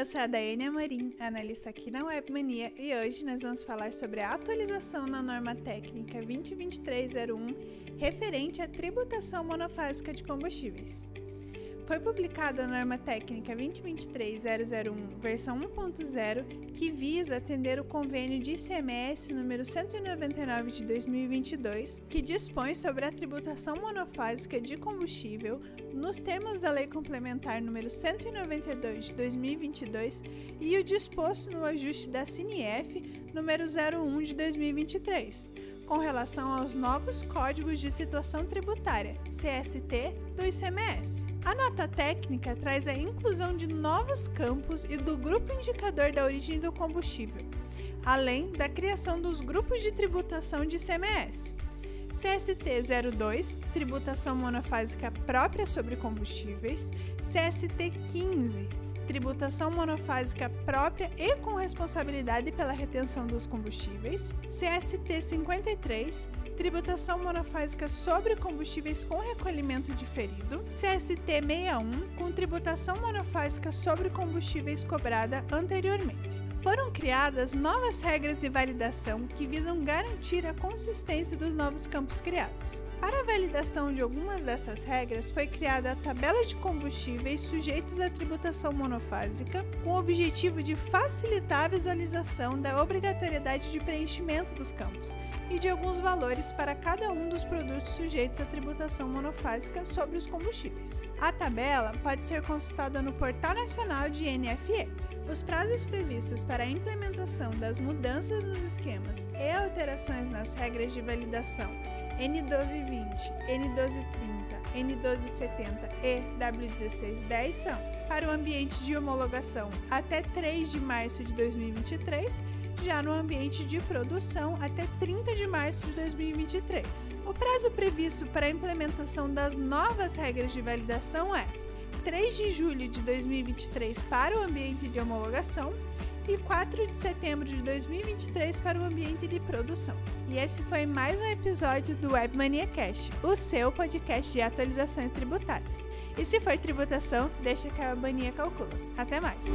Eu sou a Daiane Amorim, analista aqui na Webmania, e hoje nós vamos falar sobre a atualização na norma técnica 2023-01 referente à tributação monofásica de combustíveis. Foi publicada a norma técnica 2023-001, versão 1.0, que visa atender o convênio de ICMS número 199 de 2022, que dispõe sobre a tributação monofásica de combustível nos termos da Lei Complementar número 192 de 2022 e o disposto no ajuste da CINIF número 01 de 2023 com relação aos novos códigos de situação tributária, CST, do ICMS. A nota técnica traz a inclusão de novos campos e do grupo indicador da origem do combustível, além da criação dos grupos de tributação de ICMS. CST 02, tributação monofásica própria sobre combustíveis, CST 15, tributação monofásica própria e com responsabilidade pela retenção dos combustíveis, CST 53, tributação monofásica sobre combustíveis com recolhimento diferido, CST 61, com tributação monofásica sobre combustíveis cobrada anteriormente. Foram criadas novas regras de validação que visam garantir a consistência dos novos campos criados. Para a validação de algumas dessas regras, foi criada a tabela de combustíveis sujeitos à tributação monofásica, com o objetivo de facilitar a visualização da obrigatoriedade de preenchimento dos campos e de alguns valores para cada um dos produtos sujeitos à tributação monofásica sobre os combustíveis. A tabela pode ser consultada no Portal Nacional de NFE. Os prazos previstos para a implementação das mudanças nos esquemas e alterações nas regras de validação N1220, N1230, N1270 e W1610 são para o ambiente de homologação até 3 de março de 2023, já no ambiente de produção até 30 de março de 2023. O prazo previsto para a implementação das novas regras de validação é 3 de julho de 2023 para o ambiente de homologação e 4 de setembro de 2023 para o ambiente de produção. E esse foi mais um episódio do Webmania Cash, o seu podcast de atualizações tributárias. E se for tributação, deixa que a Webmania calcula. Até mais!